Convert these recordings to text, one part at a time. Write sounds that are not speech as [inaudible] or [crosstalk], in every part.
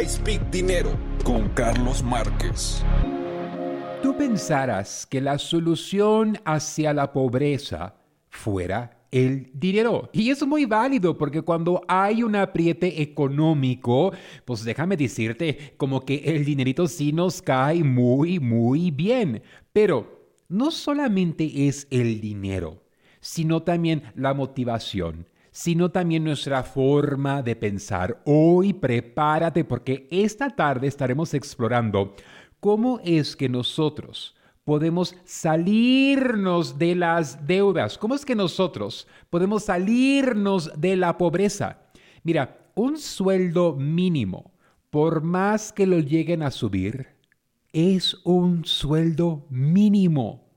I Speak Dinero con Carlos Márquez. Tú pensarás que la solución hacia la pobreza fuera el dinero. Y es muy válido porque cuando hay un apriete económico, pues déjame decirte como que el dinerito sí nos cae muy, muy bien. Pero no solamente es el dinero, sino también la motivación sino también nuestra forma de pensar. Hoy prepárate porque esta tarde estaremos explorando cómo es que nosotros podemos salirnos de las deudas, cómo es que nosotros podemos salirnos de la pobreza. Mira, un sueldo mínimo, por más que lo lleguen a subir, es un sueldo mínimo.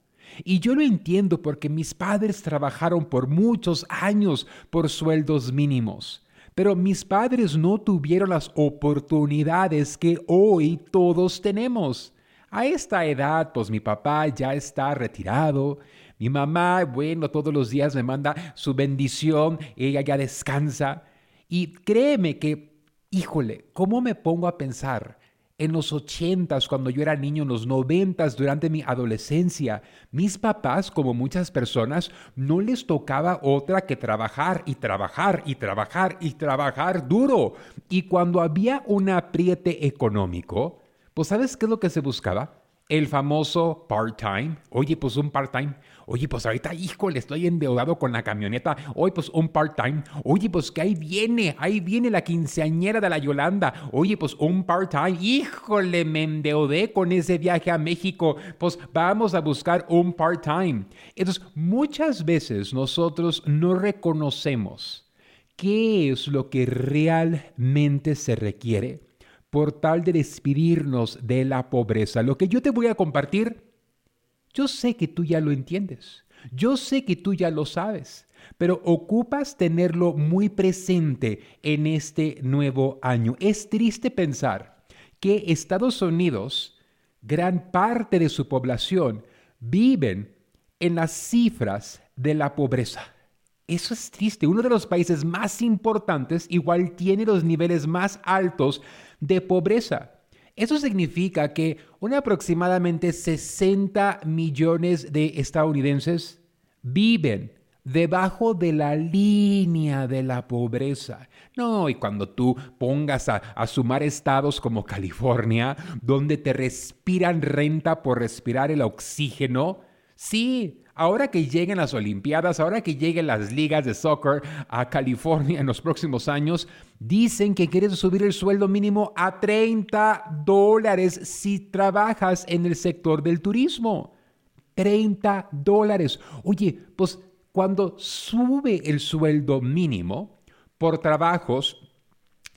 Y yo lo entiendo porque mis padres trabajaron por muchos años por sueldos mínimos. Pero mis padres no tuvieron las oportunidades que hoy todos tenemos. A esta edad, pues mi papá ya está retirado. Mi mamá, bueno, todos los días me manda su bendición, ella ya descansa. Y créeme que, híjole, ¿cómo me pongo a pensar? En los ochentas, cuando yo era niño, en los noventas, durante mi adolescencia, mis papás, como muchas personas, no les tocaba otra que trabajar y trabajar y trabajar y trabajar duro. Y cuando había un apriete económico, pues ¿sabes qué es lo que se buscaba? El famoso part-time. Oye, pues un part-time. Oye, pues ahorita, híjole, estoy endeudado con la camioneta. Oye, pues un part-time. Oye, pues que ahí viene, ahí viene la quinceañera de la Yolanda. Oye, pues un part-time. Híjole, me endeudé con ese viaje a México. Pues vamos a buscar un part-time. Entonces, muchas veces nosotros no reconocemos qué es lo que realmente se requiere por tal de despedirnos de la pobreza. Lo que yo te voy a compartir, yo sé que tú ya lo entiendes, yo sé que tú ya lo sabes, pero ocupas tenerlo muy presente en este nuevo año. Es triste pensar que Estados Unidos, gran parte de su población, viven en las cifras de la pobreza. Eso es triste. Uno de los países más importantes igual tiene los niveles más altos de pobreza. Eso significa que aproximadamente 60 millones de estadounidenses viven debajo de la línea de la pobreza. No, y cuando tú pongas a, sumar estados como California, donde te respiran renta por respirar el oxígeno, sí, Ahora que lleguen las Olimpiadas, ahora que lleguen las ligas de soccer a California en los próximos años, dicen que quieren subir el sueldo mínimo a 30 dólares si trabajas en el sector del turismo. 30 dólares. Oye, pues cuando sube el sueldo mínimo por trabajos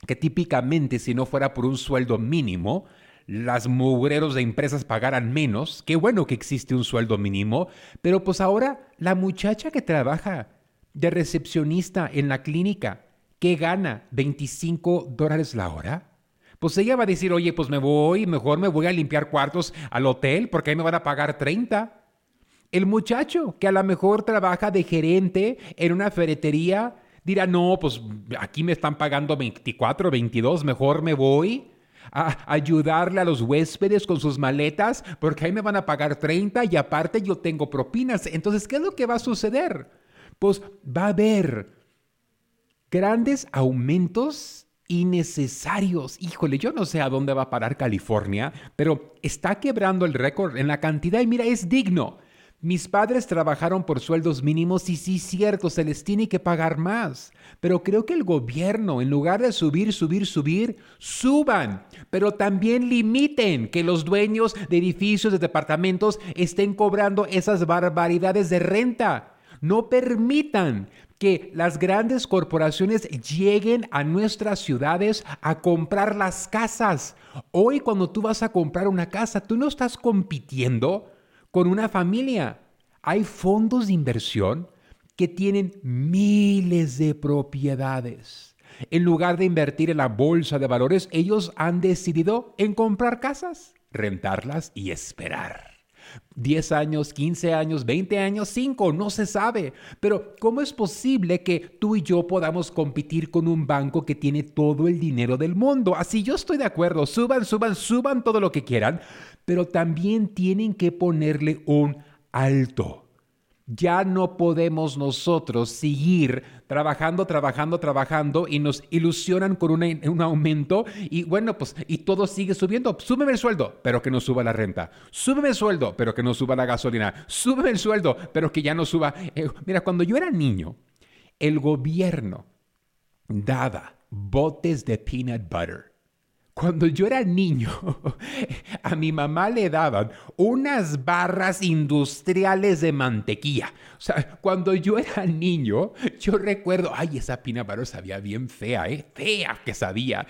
que típicamente si no fuera por un sueldo mínimo, las mugreros de empresas pagaran menos. Qué bueno que existe un sueldo mínimo, pero pues ahora la muchacha que trabaja de recepcionista en la clínica, que gana 25 dólares la hora, pues ella va a decir, oye, pues me voy, mejor me voy a limpiar cuartos al hotel porque ahí me van a pagar 30. El muchacho que a lo mejor trabaja de gerente en una ferretería dirá, no, pues aquí me están pagando 24, 22, mejor me voy a ayudarle a los huéspedes con sus maletas, porque ahí me van a pagar 30 y aparte yo tengo propinas. Entonces, ¿qué es lo que va a suceder? Pues va a haber grandes aumentos innecesarios. Híjole, yo no sé a dónde va a parar California, pero está quebrando el récord en la cantidad y mira, es digno. Mis padres trabajaron por sueldos mínimos y sí, cierto, se les tiene que pagar más. Pero creo que el gobierno, en lugar de subir, subir, subir, suban. Pero también limiten que los dueños de edificios, de departamentos, estén cobrando esas barbaridades de renta. No permitan que las grandes corporaciones lleguen a nuestras ciudades a comprar las casas. Hoy cuando tú vas a comprar una casa, tú no estás compitiendo con una familia. Hay fondos de inversión que tienen miles de propiedades. En lugar de invertir en la bolsa de valores, ellos han decidido en comprar casas, rentarlas y esperar. 10 años, 15 años, 20 años, 5, no se sabe. Pero ¿cómo es posible que tú y yo podamos competir con un banco que tiene todo el dinero del mundo? Así yo estoy de acuerdo, suban, suban, suban todo lo que quieran, pero también tienen que ponerle un alto. Ya no podemos nosotros seguir trabajando, trabajando, trabajando y nos ilusionan con un aumento y bueno, pues y todo sigue subiendo. Súbeme el sueldo, pero que no suba la renta. Súbeme el sueldo, pero que no suba la gasolina. Súbeme el sueldo, pero que ya no suba. Eh, mira, cuando yo era niño, el gobierno daba botes de peanut butter cuando yo era niño, [laughs] a mi mamá le daban unas barras industriales de mantequilla. O sea, cuando yo era niño, yo recuerdo, ay, esa pina sabía bien fea, ¿eh? Fea que sabía.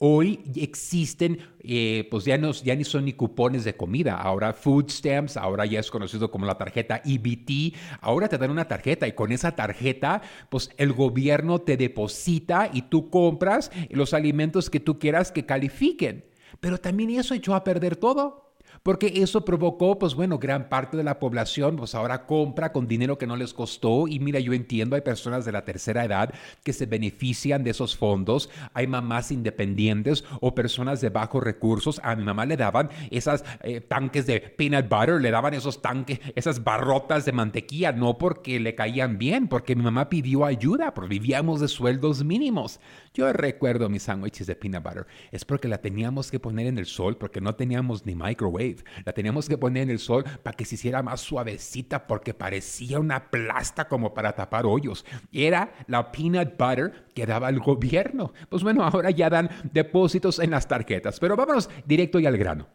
Hoy existen, eh, pues ya, no, ya ni son ni cupones de comida, ahora food stamps, ahora ya es conocido como la tarjeta EBT, ahora te dan una tarjeta y con esa tarjeta, pues el gobierno te deposita y tú compras los alimentos que tú quieras que califiquen. Pero también eso echó a perder todo. Porque eso provocó, pues bueno, gran parte de la población, pues ahora compra con dinero que no les costó. Y mira, yo entiendo, hay personas de la tercera edad que se benefician de esos fondos. Hay mamás independientes o personas de bajos recursos. A mi mamá le daban esas eh, tanques de peanut butter, le daban esos tanques, esas barrotas de mantequilla, no porque le caían bien, porque mi mamá pidió ayuda, porque vivíamos de sueldos mínimos. Yo recuerdo mis sándwiches de peanut butter. Es porque la teníamos que poner en el sol, porque no teníamos ni microwave. La teníamos que poner en el sol para que se hiciera más suavecita, porque parecía una plasta como para tapar hoyos. Era la peanut butter que daba el gobierno. Pues bueno, ahora ya dan depósitos en las tarjetas. Pero vámonos directo y al grano.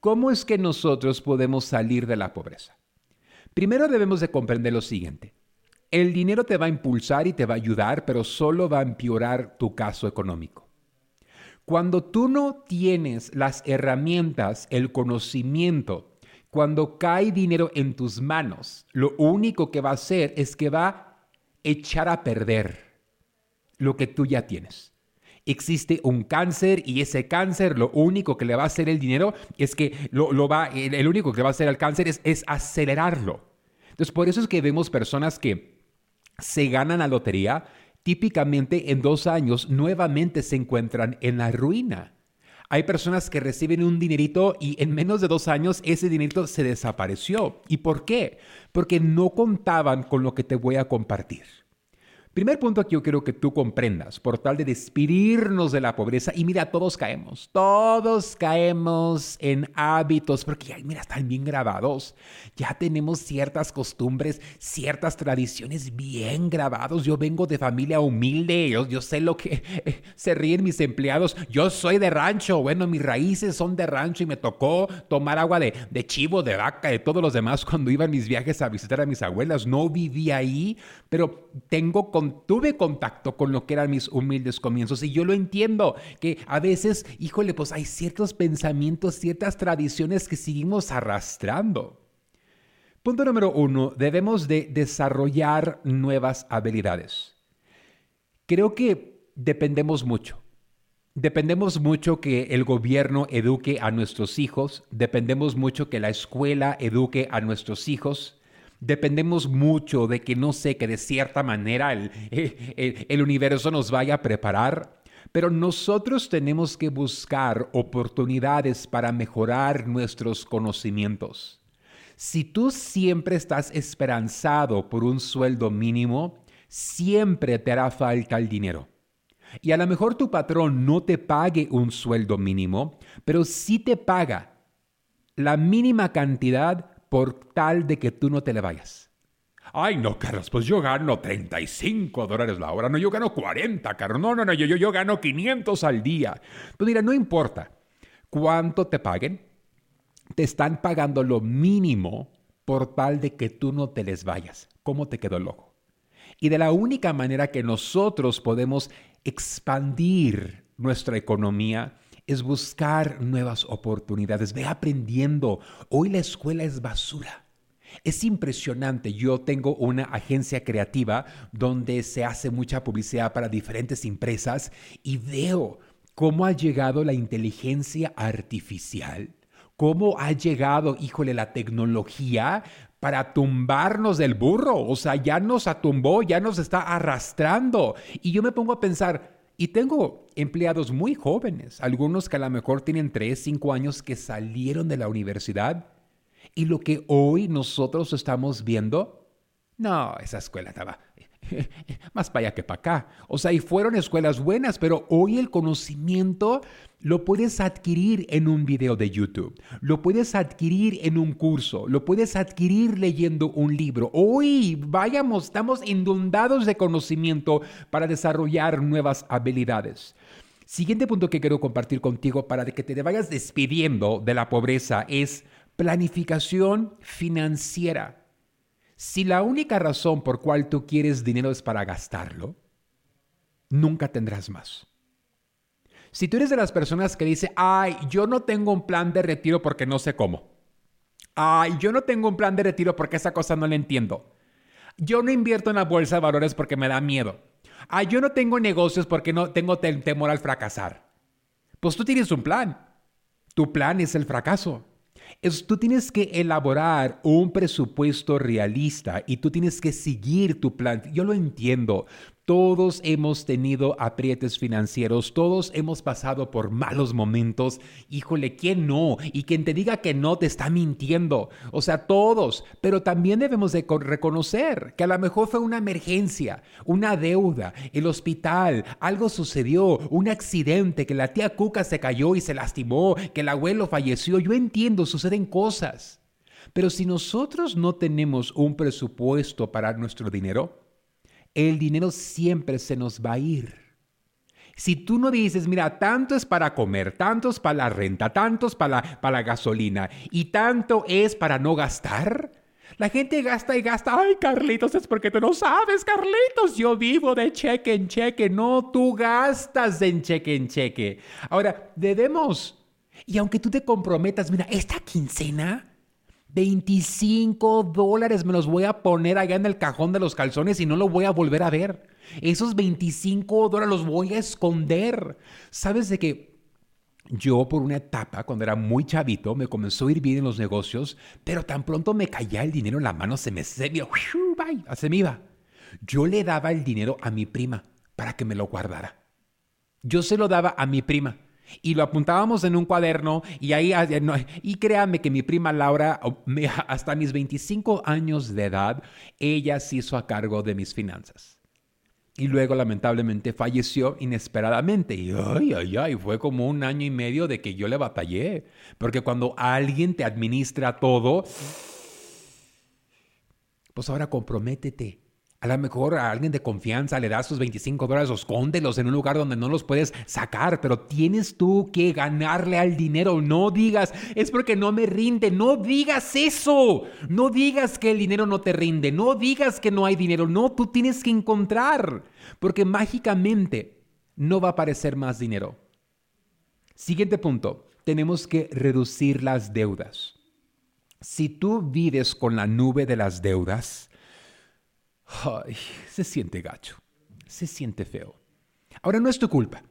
¿Cómo es que nosotros podemos salir de la pobreza? Primero debemos de comprender lo siguiente. El dinero te va a impulsar y te va a ayudar, pero solo va a empeorar tu caso económico. Cuando tú no tienes las herramientas, el conocimiento, cuando cae dinero en tus manos, lo único que va a hacer es que va a echar a perder lo que tú ya tienes. Existe un cáncer y ese cáncer lo único que le va a hacer el dinero es que lo, va, el, único que va a hacer al cáncer es, es acelerarlo. Entonces por eso es que vemos personas que se ganan la lotería, típicamente en dos años nuevamente se encuentran en la ruina. Hay personas que reciben un dinerito y en menos de dos años ese dinerito se desapareció. ¿Y por qué? Porque no contaban con lo que te voy a compartir. Primer punto que yo quiero que tú comprendas, por tal de despedirnos de la pobreza, y mira, todos caemos, todos caemos en hábitos, porque ya, mira, están bien grabados, ya tenemos ciertas costumbres, ciertas tradiciones bien grabados, yo vengo de familia humilde, yo, yo sé lo que [laughs] se ríen mis empleados, yo soy de rancho, bueno, mis raíces son de rancho y me tocó tomar agua de, de chivo, de vaca, de todos los demás cuando iba en mis viajes a visitar a mis abuelas, no viví ahí, pero tengo tuve contacto con lo que eran mis humildes comienzos y yo lo entiendo, que a veces, híjole, pues hay ciertos pensamientos, ciertas tradiciones que seguimos arrastrando. Punto número uno, debemos de desarrollar nuevas habilidades. Creo que dependemos mucho. Dependemos mucho que el gobierno eduque a nuestros hijos, dependemos mucho que la escuela eduque a nuestros hijos, dependemos mucho de que no sé, que de cierta manera el, el, universo nos vaya a preparar, pero nosotros tenemos que buscar oportunidades para mejorar nuestros conocimientos. Si tú siempre estás esperanzado por un sueldo mínimo, siempre te hará falta el dinero. Y a lo mejor tu patrón no te pague un sueldo mínimo, pero sí te paga la mínima cantidad por tal de que tú no te le vayas. Ay, no, Carlos, pues yo gano 35 dólares la hora. No, yo gano 40, Carlos. No, no, no, yo, yo, yo gano 500 al día. Pues mira, no importa cuánto te paguen, te están pagando lo mínimo por tal de que tú no te les vayas. ¿Cómo te quedó el ojo? Y de la única manera que nosotros podemos expandir nuestra economía es buscar nuevas oportunidades. Ve aprendiendo. Hoy la escuela es basura. Es impresionante. Yo tengo una agencia creativa donde se hace mucha publicidad para diferentes empresas y veo cómo ha llegado la inteligencia artificial cómo ha llegado, híjole, la tecnología para tumbarnos del burro. O sea, ya nos atumbó, ya nos está arrastrando. Y yo me pongo a pensar, y tengo empleados muy jóvenes, algunos que a lo mejor tienen 3, 5 años que salieron de la universidad. Y lo que hoy nosotros estamos viendo, no, esa escuela estaba [laughs] más para allá que para acá. O sea, y fueron escuelas buenas, pero hoy el conocimiento lo puedes adquirir en un video de YouTube, lo puedes adquirir en un curso, lo puedes adquirir leyendo un libro. Hoy, vayamos, estamos inundados de conocimiento para desarrollar nuevas habilidades. Siguiente punto que quiero compartir contigo para que te vayas despidiendo de la pobreza es planificación financiera. Si la única razón por cual tú quieres dinero es para gastarlo, nunca tendrás más. Si tú eres de las personas que dice, ay, yo no tengo un plan de retiro porque no sé cómo. Ay, yo no tengo un plan de retiro porque esa cosa no la entiendo. Yo no invierto en la bolsa de valores porque me da miedo. Ay, yo no tengo negocios porque no tengo temor al fracasar. Pues tú tienes un plan. Tu plan es el fracaso es tú tienes que elaborar un presupuesto realista y tú tienes que seguir tu plan. Yo lo entiendo. Todos hemos tenido aprietes financieros, todos hemos pasado por malos momentos. Híjole, ¿quién no? Y quien te diga que no te está mintiendo. O sea, todos. Pero también debemos de reconocer que a lo mejor fue una emergencia, una deuda, el hospital, algo sucedió, un accidente, que la tía Cuca se cayó y se lastimó, que el abuelo falleció. Yo entiendo, suceden cosas. Pero si nosotros no tenemos un presupuesto para nuestro dinero, el dinero siempre se nos va a ir. Si tú no dices, mira, tanto es para comer, tanto es para la renta, tanto es para la, para la gasolina y tanto es para no gastar, la gente gasta y gasta. Ay, Carlitos, es porque tú no sabes, Carlitos. Yo vivo de cheque en cheque. No, tú gastas en cheque en cheque. Ahora, debemos. Y aunque tú te comprometas, mira, esta quincena 25 dólares me los voy a poner allá en el cajón de los calzones y no lo voy a volver a ver. Esos 25 dólares los voy a esconder. ¿Sabes de que yo por una etapa, cuando era muy chavito, me comenzó a ir bien en los negocios, pero tan pronto me caía el dinero en la mano, se me, se me, se me iba. Yo le daba el dinero a mi prima para que me lo guardara. Yo se lo daba a mi prima y lo apuntábamos en un cuaderno y ahí, ah, y créanme que mi prima Laura, hasta mis 25 años de edad, ella se hizo a cargo de mis finanzas. Y luego lamentablemente falleció inesperadamente. Y ay, ay, ay, fue como un año y medio de que yo le batallé. Porque cuando alguien te administra todo, pues ahora comprométete a lo mejor a alguien de confianza le das sus 25 dólares, escóndelos en un lugar donde no los puedes sacar, pero tienes tú que ganarle al dinero. No digas, es porque no me rinde. No digas eso. No digas que el dinero no te rinde. No digas que no hay dinero. No, tú tienes que encontrar, porque mágicamente no va a aparecer más dinero. Siguiente punto, tenemos que reducir las deudas. Si tú vives con la nube de las deudas, Se siente gacho, se siente feo. Ahora no es tu culpa.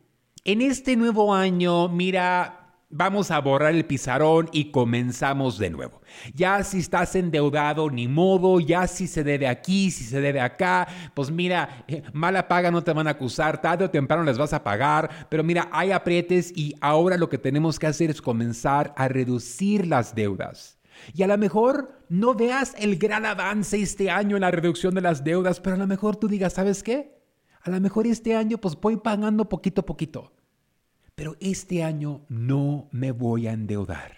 En este nuevo año, mira, vamos a borrar el pizarrón y comenzamos de nuevo. Ya si estás endeudado, ni modo, ya si se debe aquí, si se debe acá, pues mira, eh, mala paga no te van a acusar, tarde o temprano les vas a pagar, pero mira, hay aprietes y ahora lo que tenemos que hacer es comenzar a reducir las deudas. Y a lo mejor no veas el gran avance este año en la reducción de las deudas, pero a lo mejor tú digas, ¿sabes qué? A lo mejor este año pues voy pagando poquito a poquito. Pero este año no me voy a endeudar.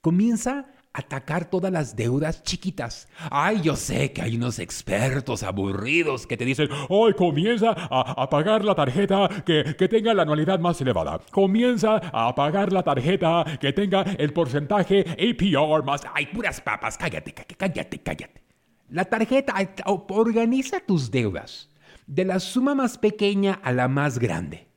Comienza atacar todas las deudas chiquitas. Ay, yo sé que hay unos expertos aburridos que te dicen, ay, comienza a, pagar la tarjeta que, que, tenga la anualidad más elevada. Comienza a pagar la tarjeta que tenga el porcentaje APR más... Ay, puras papas, cállate, cállate, cállate. La tarjeta, organiza tus deudas, de la suma más pequeña a la más grande.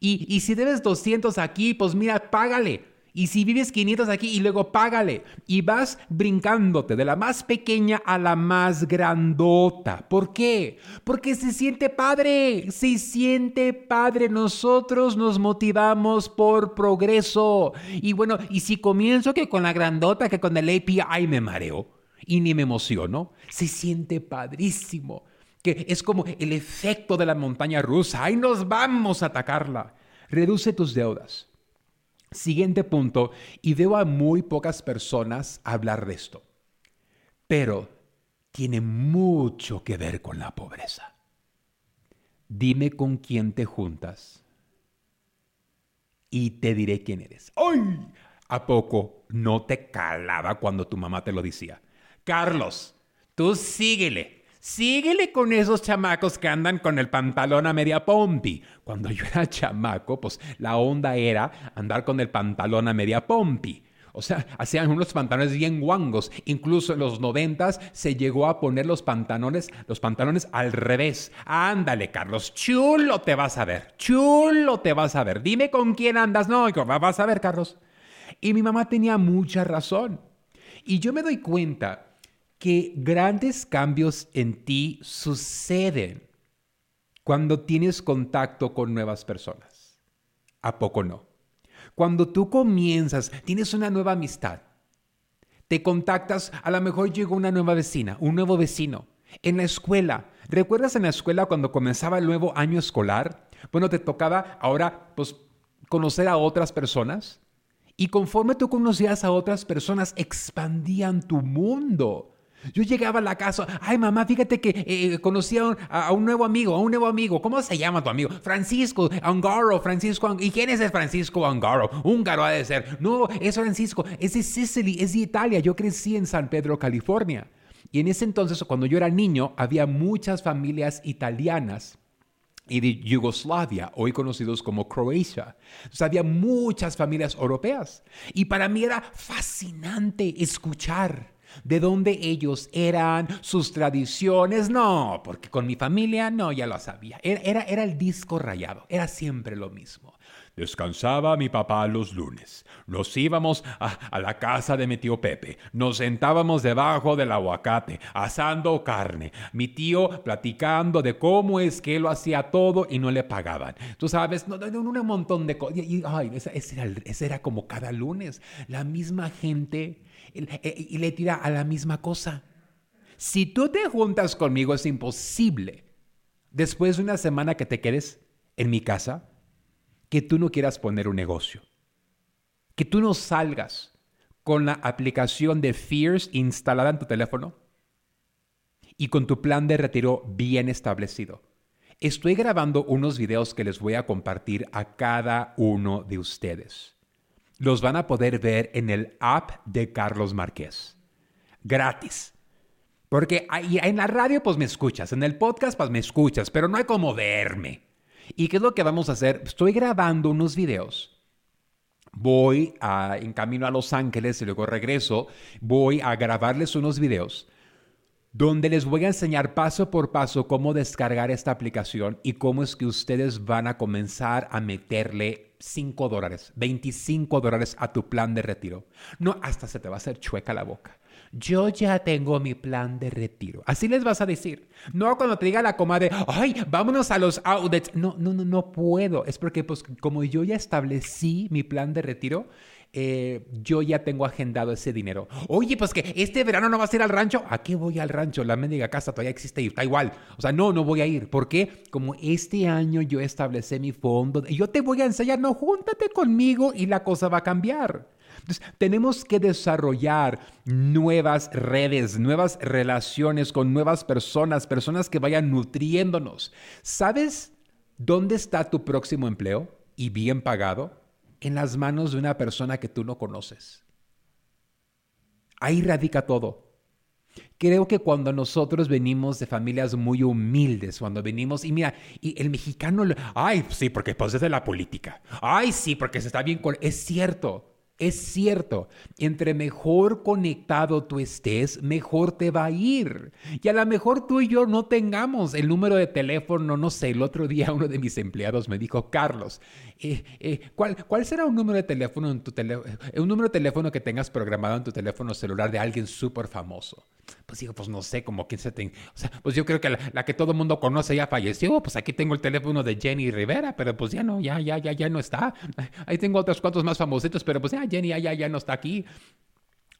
Y, y si debes 200 aquí, pues mira, págale Y si vives 500 aquí y luego págale. Y vas brincándote de la más pequeña a la más grandota. ¿Por qué? Porque se siente padre. Se siente padre. Nosotros nos motivamos por progreso. Y bueno, y si comienzo que con la grandota, que con el API me mareo y ni me emociono, se siente padrísimo. Que es como el efecto de la montaña rusa. Ahí nos vamos a atacarla. Reduce tus deudas Siguiente punto, y veo a muy pocas personas hablar de esto, pero tiene mucho que ver con la pobreza. Dime con quién te juntas y te diré quién eres. ¡Ay! ¿A poco no te calaba cuando tu mamá te lo decía? Carlos, tú síguele. Síguele con esos chamacos que andan con el pantalón a media pompi. Cuando yo era chamaco, pues la onda era andar con el pantalón a media pompi. O sea, hacían unos pantalones bien guangos. Incluso en los noventas se llegó a poner los pantalones, los pantalones al revés. Ándale, Carlos, chulo te vas a ver. Chulo te vas a ver. Dime con quién andas. No, vas a ver, Carlos. Y mi mamá tenía mucha razón. Y yo me doy cuenta que grandes cambios en ti suceden cuando tienes contacto con nuevas personas. ¿A poco no? Cuando tú comienzas, tienes una nueva amistad, te contactas, a lo mejor llegó una nueva vecina, un nuevo vecino. En la escuela, ¿recuerdas en la escuela cuando comenzaba el nuevo año escolar? Bueno, te tocaba ahora pues conocer a otras personas. Y conforme tú conocías a otras personas, expandían tu mundo. Yo llegaba a la casa, ay mamá, fíjate que eh, eh, conocí a un, nuevo amigo, a un nuevo amigo. ¿Cómo se llama tu amigo? Francisco Angaro, Francisco. ¿Y quién es el Francisco Angaro? Húngaro ha de ser. No, es Francisco, es de Sicily, es de Italia. Yo crecí en San Pedro, California. Y en ese entonces, cuando yo era niño, había muchas familias italianas y de Yugoslavia, hoy conocidos como Croacia. Entonces había muchas familias europeas. Y para mí era fascinante escuchar de dónde ellos eran, sus tradiciones, no, porque con mi familia no, ya lo sabía. Era, era, el disco rayado, era siempre lo mismo. Descansaba mi papá los lunes. Nos íbamos a, la casa de mi tío Pepe. Nos sentábamos debajo del aguacate, asando carne. Mi tío platicando de cómo es que lo hacía todo y no le pagaban. Tú sabes, no, no, un montón de cosas. Ay, ese, era, ese era como cada lunes. La misma gente y le tira a la misma cosa. Si tú te juntas conmigo es imposible, después de una semana que te quedes en mi casa, que tú no quieras poner un negocio. Que tú no salgas con la aplicación de Fears instalada en tu teléfono y con tu plan de retiro bien establecido. Estoy grabando unos videos que les voy a compartir a cada uno de ustedes los van a poder ver en el app de Carlos Márquez. Gratis. Porque en la radio pues me escuchas, en el podcast pues me escuchas, pero no hay como verme. ¿Y qué es lo que vamos a hacer? Estoy grabando unos videos. Voy en camino a Los Ángeles y luego regreso. Voy a grabarles unos videos donde les voy a enseñar paso por paso cómo descargar esta aplicación y cómo es que ustedes van a comenzar a meterle 5 dólares, 25 dólares a tu plan de retiro. No, hasta se te va a hacer chueca la boca. Yo ya tengo mi plan de retiro. Así les vas a decir. No cuando te diga la comadre, ay, vámonos a los outlets. No, no, no, no puedo. Es porque, pues, como yo ya establecí mi plan de retiro, eh, yo ya tengo agendado ese dinero. Oye, pues que este verano no vas a ir al rancho. ¿A qué voy al rancho? La mendiga casa todavía existe y está igual. O sea, no, no voy a ir. ¿Por qué? Como este año yo establecí mi fondo, yo te voy a enseñar, no, júntate conmigo y la cosa va a cambiar. Entonces, tenemos que desarrollar nuevas redes, nuevas relaciones con nuevas personas, personas que vayan nutriéndonos. ¿Sabes dónde está tu próximo empleo y bien pagado? En las manos de una persona que tú no conoces. Ahí radica todo. Creo que cuando nosotros venimos de familias muy humildes, cuando venimos, y mira, y el mexicano, ay, sí, porque pues es de la política, ay, sí, porque se está bien con... Es cierto, Es cierto, entre mejor conectado tú estés, mejor te va a ir. Y a lo mejor tú y yo no tengamos el número de teléfono, no sé, el otro día uno de mis empleados me dijo, Carlos, eh, eh, ¿cuál, ¿cuál, será un número de teléfono en tu teléfono, eh, un número de teléfono que tengas programado en tu teléfono celular de alguien súper famoso? Pues digo, pues no sé, como quién se te... Pues yo creo que la, que todo el mundo conoce ya falleció, pues aquí tengo el teléfono de Jenny Rivera, pero pues ya no, ya, ya, ya, ya no está. [laughs] Ahí tengo otros cuantos más famositos, pero pues ya Jenny ya, ya, ya no está aquí.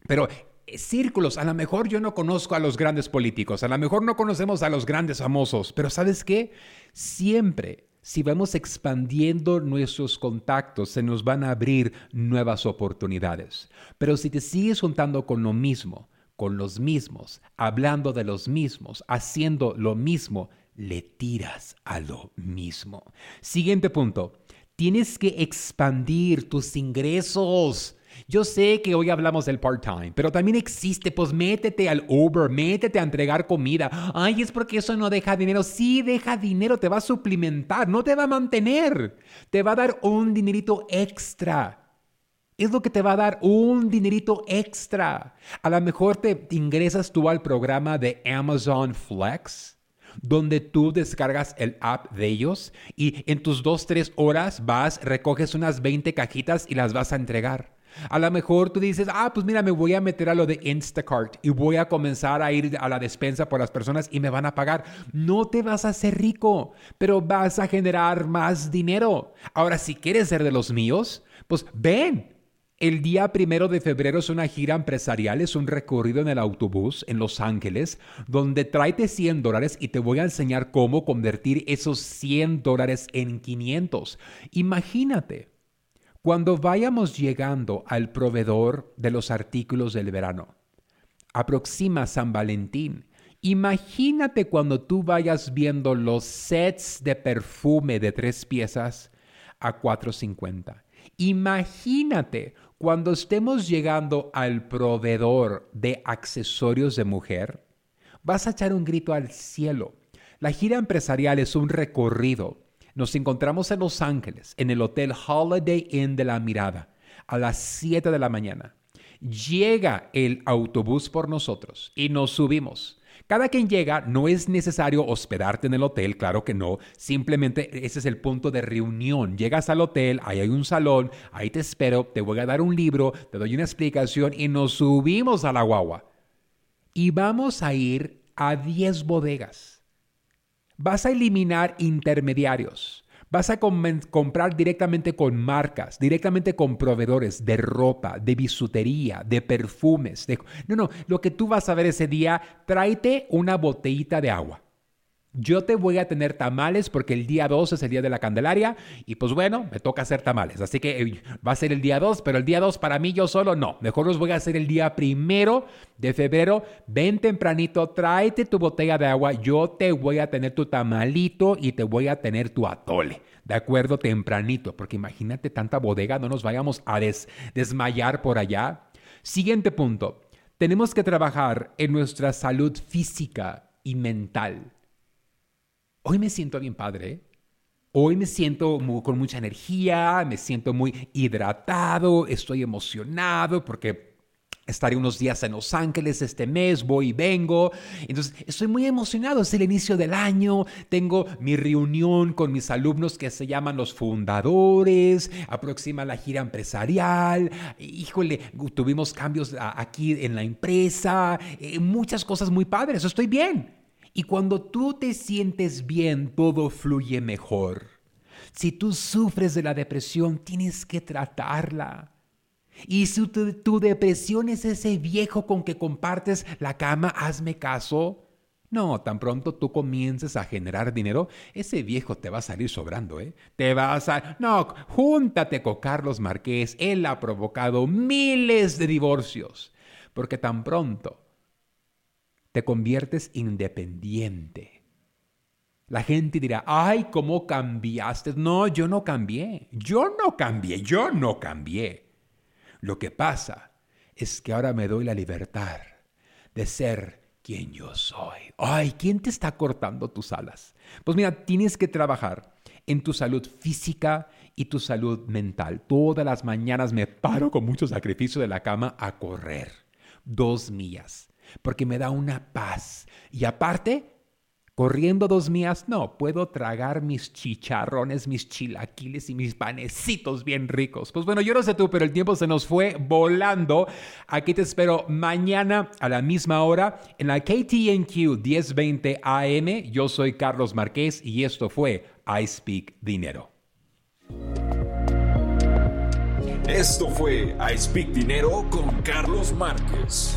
Pero eh, círculos, a lo mejor yo no conozco a los grandes políticos, a lo mejor no conocemos a los grandes famosos, pero ¿sabes qué? Siempre si vamos expandiendo nuestros contactos, se nos van a abrir nuevas oportunidades. Pero si te sigues juntando con lo mismo, con los mismos, hablando de los mismos, haciendo lo mismo, le tiras a lo mismo. Siguiente punto, tienes que expandir tus ingresos. Yo sé que hoy hablamos del part-time, pero también existe, pues métete al Uber, métete a entregar comida. Ay, es porque eso no deja dinero. Sí, deja dinero, te va a suplementar, no te va a mantener. Te va a dar un dinerito extra. Es lo que te va a dar un dinerito extra. A lo mejor te ingresas tú al programa de Amazon Flex donde tú descargas el app de ellos y en tus dos, tres horas vas, recoges unas 20 cajitas y las vas a entregar. A lo mejor tú dices, ah, pues mira, me voy a meter a lo de Instacart y voy a comenzar a ir a la despensa por las personas y me van a pagar. No te vas a hacer rico, pero vas a generar más dinero. Ahora, si quieres ser de los míos, pues ven. El día primero de febrero es una gira empresarial, es un recorrido en el autobús en Los Ángeles, donde tráete 100 dólares y te voy a enseñar cómo convertir esos 100 dólares en 500. Imagínate, cuando vayamos llegando al proveedor de los artículos del verano, aproxima San Valentín. Imagínate cuando tú vayas viendo los sets de perfume de tres piezas a 4.50. Imagínate cuando estemos llegando al proveedor de accesorios de mujer. Vas a echar un grito al cielo. La gira empresarial es un recorrido nos encontramos en Los Ángeles, en el Hotel Holiday Inn de la Mirada, a las 7 de la mañana. Llega el autobús por nosotros y nos subimos. Cada quien llega, no es necesario hospedarte en el hotel, claro que no, simplemente ese es el punto de reunión. Llegas al hotel, ahí hay un salón, ahí te espero, te voy a dar un libro, te doy una explicación y nos subimos a la guagua. Y vamos a ir a 10 bodegas Vas a eliminar intermediarios. Vas a comprar directamente con marcas, directamente con proveedores de ropa, de bisutería, de perfumes. No, no, lo que tú vas a ver ese día, tráete una botellita de agua yo te voy a tener tamales porque el día 2 es el día de la Candelaria y pues bueno, me toca hacer tamales. Así que eh, va a ser el día 2, pero el día 2 para mí yo solo no. Mejor los voy a hacer el día primero de febrero. Ven tempranito, tráete tu botella de agua. Yo te voy a tener tu tamalito y te voy a tener tu atole. De acuerdo, tempranito, porque imagínate tanta bodega, no nos vayamos a desmayar por allá. Siguiente punto. Tenemos que trabajar en nuestra salud física y mental hoy me siento bien padre. Hoy me siento con mucha energía, me siento muy hidratado, estoy emocionado porque estaré unos días en Los Ángeles este mes, voy y vengo. Entonces, estoy muy emocionado, es el inicio del año, tengo mi reunión con mis alumnos que se llaman los fundadores, aproxima la gira empresarial, híjole, tuvimos cambios aquí en la empresa, eh, muchas cosas muy padres, estoy bien. Y cuando tú te sientes bien, todo fluye mejor. Si tú sufres de la depresión, tienes que tratarla. Y si tu, depresión es ese viejo con que compartes la cama, hazme caso. No, tan pronto tú comiences a generar dinero, ese viejo te va a salir sobrando, ¿eh? Te vas a... No, júntate con Carlos Marqués, él ha provocado miles de divorcios, porque tan pronto te conviertes independiente. La gente dirá, ay, ¿cómo cambiaste? No, yo no cambié, yo no cambié, yo no cambié. Lo que pasa es que ahora me doy la libertad de ser quien yo soy. Ay, ¿quién te está cortando tus alas? Pues mira, tienes que trabajar en tu salud física y tu salud mental. Todas las mañanas me paro con mucho sacrificio de la cama a correr dos millas, porque me da una paz. Y aparte, Corriendo dos millas, no, puedo tragar mis chicharrones, mis chilaquiles y mis panecitos bien ricos. Pues bueno, yo no sé tú, pero el tiempo se nos fue volando. Aquí te espero mañana a la misma hora en la KTNQ 1020 AM. Yo soy Carlos Marqués y esto fue I Speak Dinero. Esto fue I Speak Dinero con Carlos Márquez.